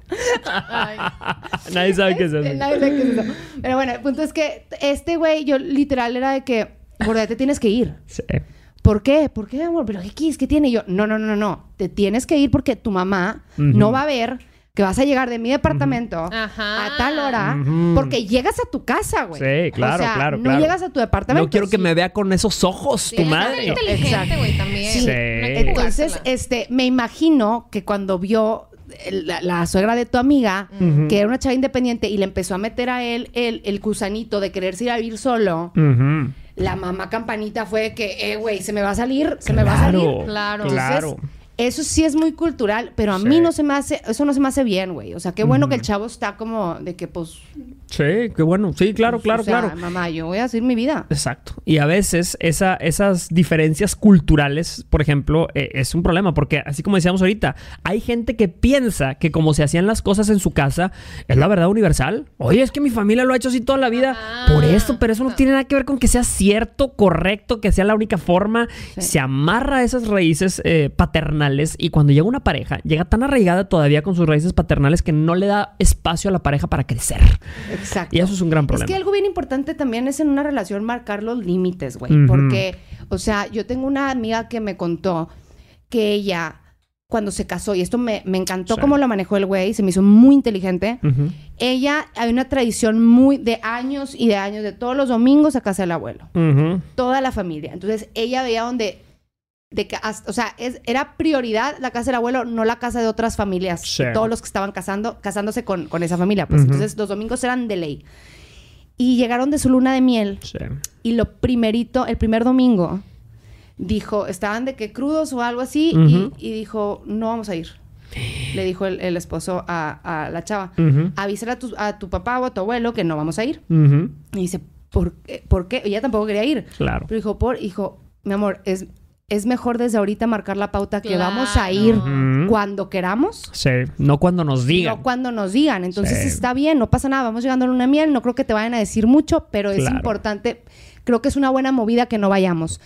Nadie sabe qué es eso. nadie sabe qué es eso. Pero bueno, el punto es que este güey, yo literal era de que, gorda, te tienes que ir. Sí. ¿Por qué? ¿Por qué, amor? ¿Pero X? ¿Qué tiene? Y yo, no, no, no, no. Te tienes que ir porque tu mamá no va a ver que vas a llegar de mi departamento a tal hora, porque llegas a tu casa, güey. Sí, claro, o sea, claro, No claro. llegas a tu departamento. No quiero que sí. me vea con esos ojos, Sí, tu madre. inteligente, Exacto. güey, también. Sí. Entonces, este, me imagino que cuando vio la, la suegra de tu amiga, que era una chava independiente, y le empezó a meter a él el, el gusanito de quererse ir a vivir solo, Ujú. La mamá campanita fue que, eh, güey, se me va a salir, se me va a salir. Claro. Claro. Entonces, eso sí es muy cultural, pero a Sí. mí no se me hace, eso no se me hace bien, güey. O sea, qué bueno que el chavo está como de que, pues, Sí, qué bueno. Sí, claro, claro, o sea, claro. Mamá, yo voy a hacer mi vida. Exacto. Y a veces esa, esas diferencias culturales, por ejemplo, eh, es un problema porque así como decíamos ahorita, hay gente que piensa que como se hacían las cosas en su casa es la verdad universal. Oye, es que mi familia lo ha hecho así toda la vida. Por esto, pero eso no tiene nada que ver con que sea cierto, correcto, que sea la única forma. Sí. Se amarra a esas raíces eh, paternales y cuando llega una pareja, llega tan arraigada todavía con sus raíces paternales que no le da espacio a la pareja para crecer. Exacto. Y eso es un gran Es problema. que algo bien importante también es en una relación marcar los límites, güey. Porque, o sea, yo tengo una amiga que me contó que ella, cuando se casó, y esto me, me encantó Sí. cómo lo manejó el güey, se me hizo muy inteligente. Ella, hay una tradición muy de años y de años, de todos los domingos a casa del abuelo. Toda la familia. Entonces, ella veía donde... De que hasta- o sea, es, era prioridad la casa del abuelo, no la casa de otras familias. Sí. de Todos los que estaban casando, casándose con, con esa familia. Pues entonces los domingos eran de ley. Y llegaron de su luna de miel Sí. y lo primerito, el primer domingo, dijo, estaban de que crudos o algo así y, y dijo, no vamos a ir. Le dijo el, el esposo a, a la chava, avísale a tu, a tu papá o a tu abuelo que no vamos a ir. Y dice, ¿por qué? ¿Por qué? Ella tampoco quería ir. Claro. Pero dijo, por, hijo, mi amor, es, es mejor desde ahorita marcar la pauta que vamos a ir cuando queramos. Sí, no cuando nos digan. No cuando nos digan. Entonces Sí. está bien, no pasa nada. Vamos llegando a una miel. No creo que te vayan a decir mucho, pero es Claro. importante. Creo que es una buena movida que no vayamos.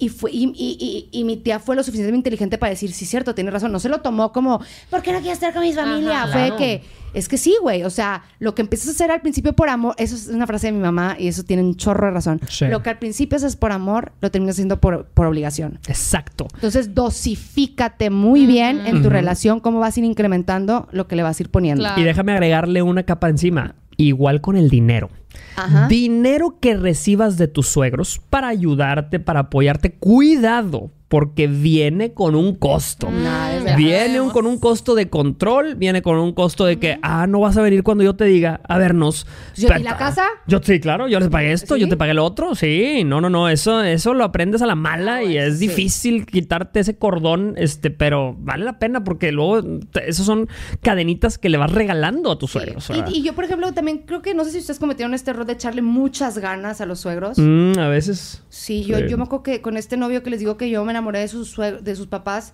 Y, fue, y, y- y- y mi tía fue lo suficientemente inteligente para decir, sí, cierto, tiene razón. No se lo tomó como, ¿por qué no quieres estar con mi familia? Ajá. fue Claro. que, es que sí, güey. O sea, lo que empiezas a hacer al principio por amor, eso es una frase de mi mamá y eso tiene un chorro de razón. Sí. Lo que al principio haces por amor, lo terminas haciendo por, por obligación. Exacto. Entonces, dosifícate muy bien en tu relación, cómo vas a ir incrementando lo que le vas a ir poniendo. Claro. Y déjame agregarle una capa encima. Igual con el dinero. Ajá. Dinero que recibas de tus suegros para ayudarte, para apoyarte. Cuidado, porque viene con un costo. Mm, verdad. Viene un- con un costo de control, viene con un costo de que, ah, no vas a venir cuando yo te diga a vernos. Yo- Pero- ¿y la casa? Yo sí, claro, yo les pagué esto, ¿Sí? yo te pagué lo otro. Sí, no, no, no, eso, eso lo aprendes a la mala Ah, y es sí. difícil quitarte ese cordón, este, pero vale la pena porque luego esos son cadenitas que le vas regalando a tus suegros. Y, y yo, por ejemplo, también creo que no sé si ustedes cometieron este error de echarle muchas ganas a los suegros. Mm, a veces. Sí, yo, Sí. yo me acuerdo que con este novio que les digo que yo me enamoré de sus, de sus papás,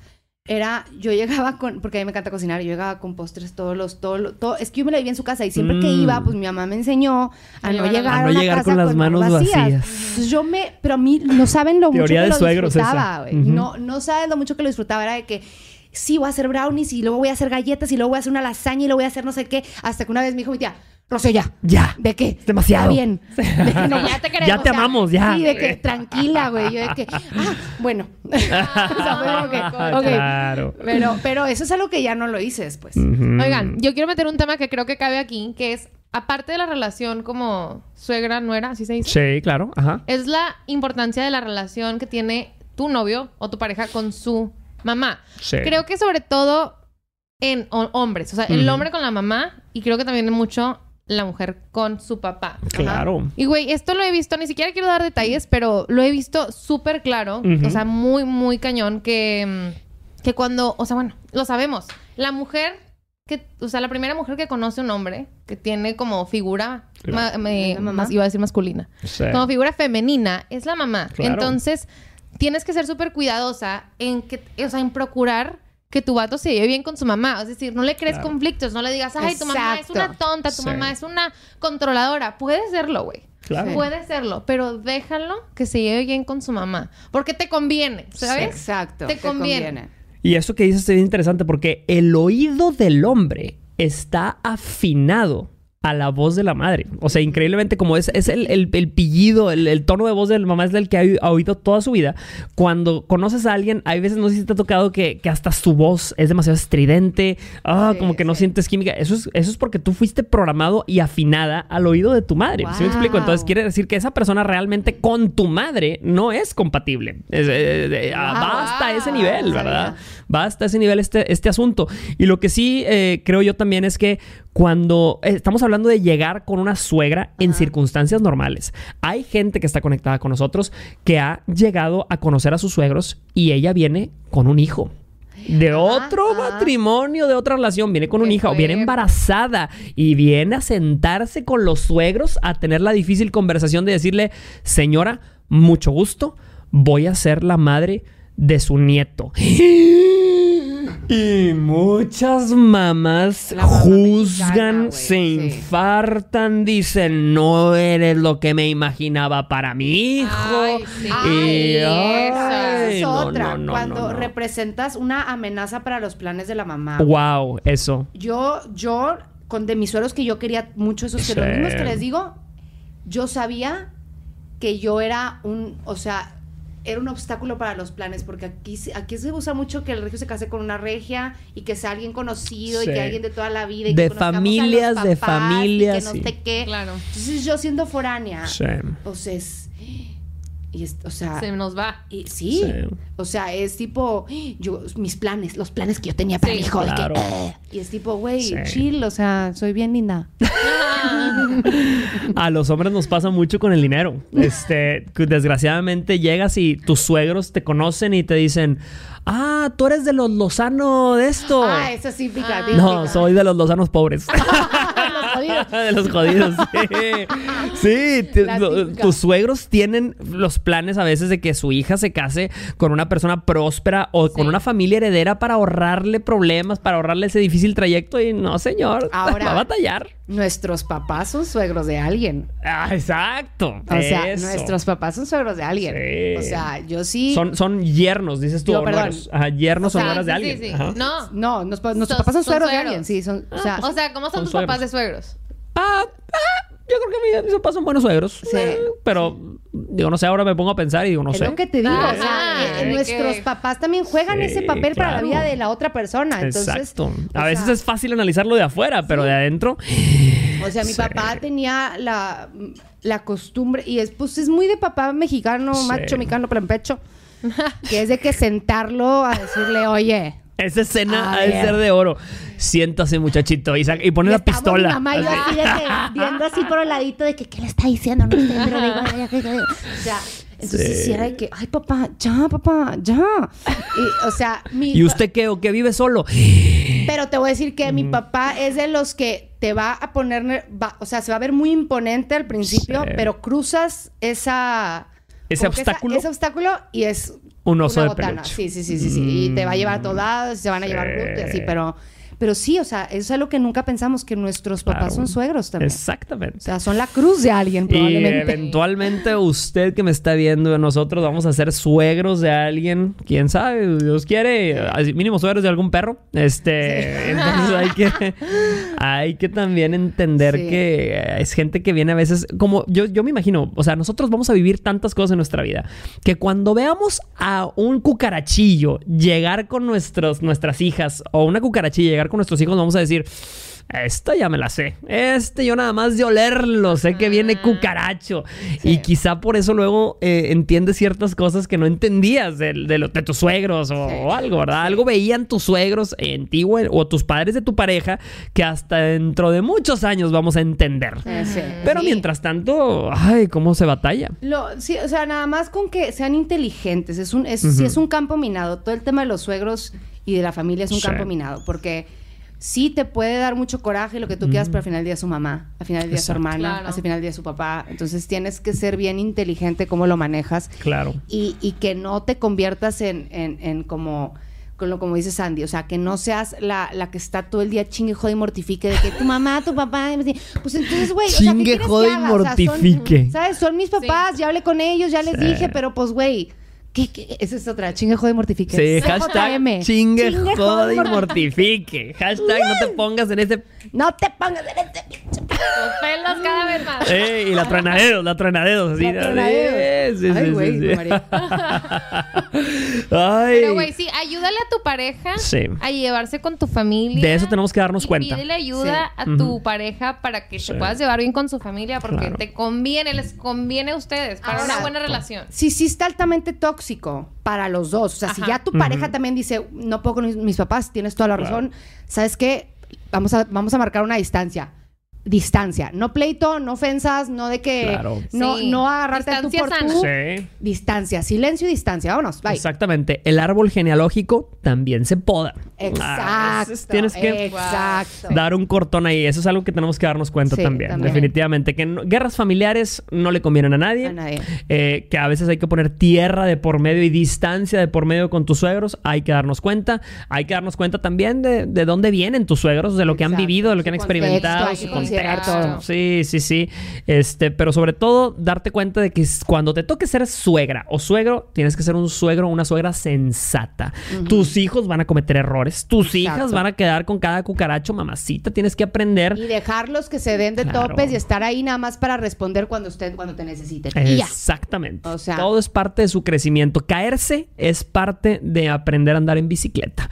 era, yo llegaba con, porque a mí me encanta cocinar, yo llegaba con postres todos los, todo, todo, es que yo me la vivía en su casa y siempre que Mm. iba, pues mi mamá me enseñó a A no a- llegar A a, no una llegar casa con las manos vacías. Entonces yo me, pero a mí no saben lo mucho Teoría que de lo suegros disfrutaba, güey. Ujú. No, no saben lo mucho que lo disfrutaba, era de que sí voy a hacer brownies y luego voy a hacer galletas y luego voy a hacer una lasaña y luego voy a hacer no sé qué, hasta que una vez me dijo mi tía, Rocío, ya. Ya. ¿De qué? Es demasiado. Está bien. De que no, ya te queremos. Ya te amamos, ya. Sí, de que tranquila, güey. Yo de que, ah, bueno. o sea, fue como que, ok. Claro. Pero, pero eso es algo que ya no lo hice después. Ujú. Oigan, yo quiero meter un tema que creo que cabe aquí, que es, aparte de la relación como suegra-nuera, así se dice, Sí, claro. Ajá. es la importancia de la relación que tiene tu novio o tu pareja con su mamá. Sí. Creo que sobre todo en ho- hombres, o sea, el hombre con la mamá y creo que también mucho la mujer con su papá. Claro. Y güey, esto lo he visto, ni siquiera quiero dar detalles, pero lo he visto súper claro, o sea, muy, muy cañón, que, mm, que cuando, o sea, bueno, lo sabemos, la mujer, que, o sea, la primera mujer que conoce un hombre, que tiene como figura, ma- me- más- iba a decir masculina, Sí. como figura femenina, es la mamá. Claro. Entonces, tienes que ser súper cuidadosa en que, o sea, en procurar que tu vato se lleve bien con su mamá. Es decir, no le crees Claro. conflictos, no le digas, ay, tu mamá es una tonta, tu Sí. mamá es una controladora. Puede serlo, güey. Claro. Puede serlo, pero déjalo que se lleve bien con su mamá. Porque te conviene, ¿sabes? Exacto. Te conviene. Y eso que dices es bien interesante porque el oído del hombre está afinado a la voz de la madre. O sea, increíblemente como es, es el, el, el pillido, el, el tono de voz de la mamá es el que ha, oí- ha oído toda su vida. Cuando conoces a alguien, hay veces, no sé si te ha tocado que, que hasta su voz es demasiado estridente, ah, Sí, como que no sí. sientes química. Eso es, eso es porque tú fuiste programado y afinada al oído de tu madre. ¿Sí me explico? Entonces Wow. quiere decir que esa persona realmente con tu madre no es compatible. Es- eh, eh, ah, Wow. va hasta ese Wow, nivel, no ¿verdad? Va hasta ese nivel este, este asunto. Y lo que sí eh, creo yo también es que cuando eh, estamos hablando de llegar con una suegra en Ajá. circunstancias normales, hay gente que está conectada con nosotros que ha llegado a conocer a sus suegros y ella viene con un hijo. De otro ajá. matrimonio, de otra relación, viene con un Qué hijo, viene fuerte. embarazada y viene a sentarse con los suegros a tener la difícil conversación de decirle, señora, mucho gusto, voy a ser la madre de su nieto. Y muchas mamás La juzgan, se infartan, dicen, no eres lo que me imaginaba para mi hijo. Ay, sí. Y, Ay, esa es no, otra. no, no, cuando representas una amenaza para los planes de la mamá. Wow, eso. Yo, yo, con de mis que yo quería mucho esos que Sí. los mismos que les digo, yo sabía que yo era un, o sea, era un obstáculo para los planes, porque aquí, se- aquí se usa mucho que el regio se case con una regia y que sea alguien conocido Sí. y que alguien de toda la vida. Y De que conozcamos a los familias, de papás y familias, Que no sí. sé qué. Claro. Entonces yo siendo foránea, Sí. pues es, y es- o sea, Se nos va. y sí, Sí. o sea, es tipo, yo, mis planes, los planes que yo tenía para Sí. mi hijo. de que, Claro. eh, y es tipo, güey, Sí. chill, o sea, soy bien linda. A los hombres nos pasa mucho con el dinero. Este, desgraciadamente llegas y tus suegros te conocen y te dicen, ah, tú eres de los Lozano de esto. Ah, eso sí pica, Ah. pica, no, pica. soy de los Lozanos pobres. De los jodidos, sí. Sí, lo- tus suegros tienen los planes a veces de que su hija se case con una persona próspera o con una familia heredera para ahorrarle problemas, para ahorrarle ese difícil trayecto y no, señor, Ahora- va a batallar. Nuestros papás son suegros de alguien. Ah, exacto. O sea, eso. nuestros papás son suegros de alguien. Sí. O sea, yo sí. Son, son yernos, dices tú. Yo, o perdón. Ajá, yernos O nueras de alguien. sí, sí. No. No, nos- nuestros Son- papás son son suegros de alguien. Sí, son. O sea, O sea, ¿cómo son, Son tus suegros. papás de suegros? Ah, ah, yo creo que mis, mis papás son buenos suegros. Sí. Eh, pero, digo, no sé, ahora me pongo a pensar y digo, no es sé. lo que te digo. Ah, o sea, eh, nuestros que- papás también juegan Sí, ese papel para la vida de la otra persona. Entonces, Exacto. A veces sea, es fácil analizarlo de afuera, pero de adentro. O sea, mi Sí. papá tenía la, la costumbre, y es, pues es muy de papá mexicano, Sí. macho mexicano, pecho, que es de que sentarlo a decirle, oye. Esa escena A ha de ver. ser de oro. Siéntase, muchachito. Y, saca- y pone la estamos pistola. Mi mamá y yo así. así de que, viendo así por el ladito de que, ¿qué le está diciendo? No sé, pero digo, ay, ay, ay, ay. O sea, entonces Sí. sí era de que, ay, papá, ya, papá, ya. Y, o sea, mi... ¿Y usted qué? ¿O qué vive solo? Pero te voy a decir que mi papá es de los que te va a poner, ner- va- o sea, se va a ver muy imponente al principio, Sí. pero cruzas esa... Ese como que esa- obstáculo. ese obstáculo y es Un oso una de botana. peluche. Sí, sí, sí, sí, sí. Y te va a llevar a todos lados, se van a llevar Sí. así, pero... Pero sí, o sea, eso es algo que nunca pensamos, que nuestros papás Claro. son suegros también. Exactamente. O sea, son la cruz de alguien Y probablemente. eventualmente usted que me está viendo, nosotros vamos a ser suegros de alguien, quién sabe, Dios quiere, mínimo suegros de algún perro. Este, entonces hay que, hay que también entender Sí. que es gente que viene a veces, como yo, yo me imagino, o sea, nosotros vamos a vivir tantas cosas en nuestra vida, que cuando veamos a un cucarachillo llegar con nuestros, nuestras hijas, o una cucarachilla llegar con nuestros hijos, vamos a decir, esta ya me la sé. Este yo nada más de olerlo, sé que viene cucaracho. Y quizá por eso luego eh, entiendes ciertas cosas que no entendías de, de lo- de tus suegros o, Sí. o algo, ¿verdad? Algo veían tus suegros en ti o, tus padres de tu pareja que hasta dentro de muchos años vamos a entender. Sí. Pero Sí. mientras tanto, ay, cómo se batalla. Lo, sí, o sea, nada más con que sean inteligentes. Es un, es, es un campo minado. Todo el tema de los suegros y de la familia es un Sí. campo minado. Porque sí te puede dar mucho coraje lo que tú quieras, pero al final del día es su mamá, al final del día es su hermana, Claro. al final del día es su papá. Entonces tienes que ser bien inteligente cómo lo manejas Claro. y, y que no te conviertas en, en, en como con lo como dice Sandy, o sea, que no seas la, la que está todo el día chingue, jode y mortifique de que tu mamá, tu papá, pues entonces, güey, o sea, ¿qué Chingue, jode y haga? O sea, son- mortifique. ¿Sabes? Son mis papás, ya hablé con ellos, ya les Sí. dije, pero pues, güey, ¿qué, qué? Esa es otra, chingue, jode y mortifique. Sí, hashtag chingue, jode y mortifique. Hashtag no te pongas en ese No te pongas en este pinche Los pelos cada vez más. Ey, y la truenadedos, la truenadedos. Así, La truenadedos. Sí, sí, Ay, sí, güey, sí, sí. María. Ay. Pero, güey, sí, ayúdale a tu pareja Sí. a llevarse con tu familia. De eso tenemos que darnos y cuenta. Pídele ayuda a tu pareja para que Sí. te puedas llevar bien con su familia porque Claro. te conviene, les conviene a ustedes para Ahora, una buena relación. Si sí está altamente tóxico para los dos. O sea, si ya tu pareja también dice, no puedo con mis, mis papás, tienes toda la Claro. razón. ¿Sabes qué? Vamos a, vamos a marcar una distancia. Distancia. No pleito, no ofensas, no de que. Claro. No, Sí. no agarrarte a tú Distancia por sana. tú. Sí. Distancia. Silencio y distancia. Vámonos. Bye. Exactamente. El árbol genealógico también se poda. Exacto. Ah, es- tienes que Exacto. dar un cortón ahí. Eso es algo que tenemos que darnos cuenta Sí, también, también. Definitivamente. Que no- guerras familiares no le convienen a nadie. A nadie. Eh, que a veces hay que poner tierra de por medio y distancia de por medio con tus suegros. Hay que darnos cuenta. Hay que darnos cuenta también de, de dónde vienen tus suegros, de lo que han vivido, de lo que han contexto, experimentado, su que considerar contexto. todo. Sí, sí, sí. Este, pero sobre todo, darte cuenta de que cuando te toque ser suegra o suegro, tienes que ser un suegro o una suegra sensata. Tus hijos van a cometer errores. Tus hijas van a quedar con cada cucaracho, mamacita. Tienes que aprender. Y dejarlos que se den de Claro. topes y estar ahí nada más para responder cuando usted, cuando te necesiten. Y ya. Exactamente. O sea- Todo es parte de su crecimiento. Caerse es parte de aprender a andar en bicicleta.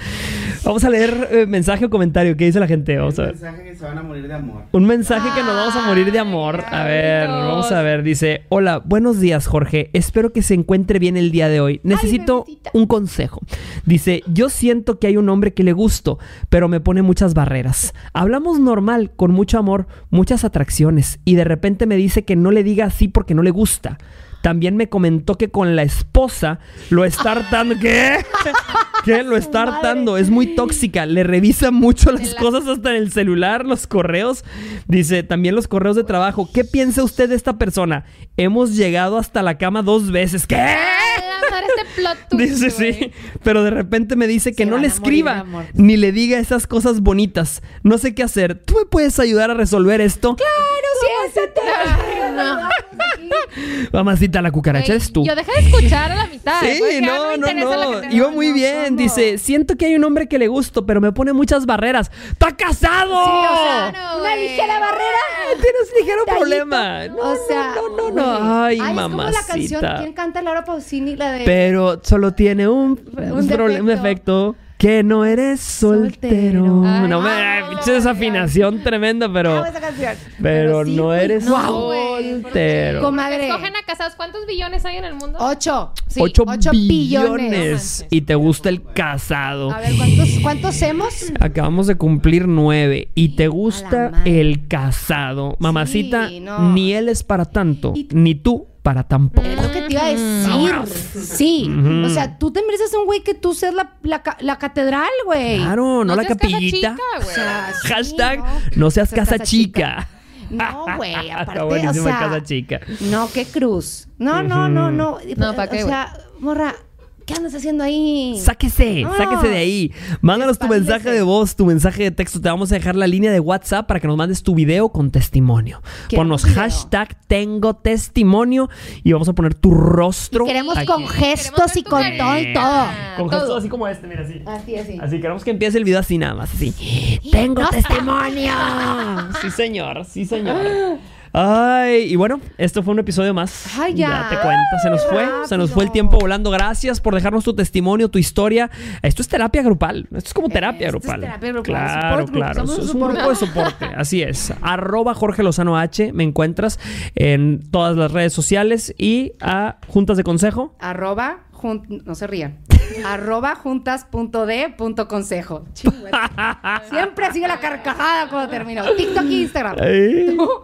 Vamos a leer eh, mensaje o comentario. ¿Qué dice la gente? Vamos a Un ver. mensaje que se van a morir de amor. Un mensaje que nos vamos a morir de amor. A ver, Dios. vamos a ver. Dice: Hola, buenos días, Jorge. Espero que se encuentre bien el día de hoy. Necesito un consejo. Dice: Yo siento que hay un hombre que le gusto, pero me pone muchas barreras. Hablamos normal, con mucho amor, muchas atracciones, y de repente me dice que no le diga así porque no le gusta. También me comentó que con la esposa lo está hartando. ¿Qué? ¿Qué? Lo está hartando. Es muy tóxica. Le revisa mucho las cosas hasta en el celular, los correos. Dice, también los correos de trabajo. ¿Qué piensa usted de esta persona? Hemos llegado hasta la cama dos veces. ¿Qué? Este plot twist, Dice sí, pero de repente me dice que Se no le morir escriba ni le diga esas cosas bonitas. No sé qué hacer. ¿Tú me puedes ayudar a resolver esto? siéntate. No. Mamacita, la cucaracha eres tú. Yo dejé de escuchar a la mitad. Sí, no, no, no. Iba muy no, bien. ¿cómo? Dice, siento que hay un hombre que le gusto, pero me pone muchas barreras. ¡Está casado! Claro, Una güey. ligera barrera. Tienes ligero Tallito. problema. No, o sea, no, no, no. no. Ay, es como la canción, mamacita. ¿quién canta Laura Pausini? La de... Pero solo tiene un, un problema, un defecto. Que no eres soltero. Soltero. Ay, no me ay, desafinación tremenda, pero. Amo esa canción. Pero, sí, no güey. eres No, soltero. ¿por qué? Comadre. Escogen a casados. ¿Cuántos billones hay en el mundo? Ocho. Sí, Ocho, ocho billones. billones. Y te gusta el casado. A ver, ¿cuántos, cuántos hemos? Acabamos de cumplir nueve. Y te gusta el casado. Mamacita, no. ni él es para tanto. Y- Ni tú para tampoco. Es lo que te iba a decir. Sí. Ujú. O sea, tú te mereces a un güey que tú seas la, la, la catedral, güey. Claro, no, No la capillita. chica, O güey. sea, sí, Hashtag ¿no? no seas casa chica. No, güey, Está aparte, o buenísima sea, casa chica. no, qué cruz. No, no, no, no. No, ¿pa' qué, O sea, morra, ¿qué andas haciendo ahí? Sáquese, No. sáquese de ahí. Mándanos tu mensaje de voz, tu mensaje de texto. Te vamos a dejar la línea de WhatsApp para que nos mandes tu video con testimonio. Queremos Ponnos video. hashtag tengo testimonio y vamos a poner tu rostro. Queremos aquí. con gestos y con todo y todo. Con Todo. gestos así como este, mira así. Así, así. Así queremos que empiece el video así nada más, así. ¡Tengo No testimonio! Sí, señor, sí, señor. Ay, y bueno, esto fue un episodio más. Ay, ya. te cuenta, se nos fue, se nos fue el tiempo volando. Gracias por dejarnos tu testimonio, tu historia. Esto es terapia grupal, esto es como terapia Esto es grupal. terapia grupal, Claro, support group, claro, somos es un grupo de soporte, así es. Arroba Jorge Lozano H, me encuentras en todas las redes sociales y a Juntas de Consejo. Arroba, no se rían. Arroba juntas.d.consejo. Siempre sigue la carcajada cuando termino. TikTok e Instagram.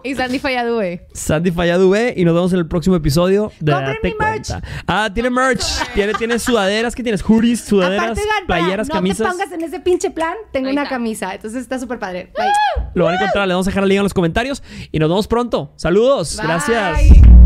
Y Sandy Falladue. Sandy Falladue y nos vemos en el próximo episodio de Compren mi merch. Cuenta. Ah, tiene merch. Tiene, tiene sudaderas. ¿Qué tienes? Hoodies, sudaderas, Aparte, playeras, no camisas. te pongas en ese pinche plan, tengo Ahí una está. camisa. Entonces está súper padre. Bye. Lo van a encontrar. Le vamos a dejar el link en los comentarios y nos vemos pronto. Saludos. Bye. Gracias.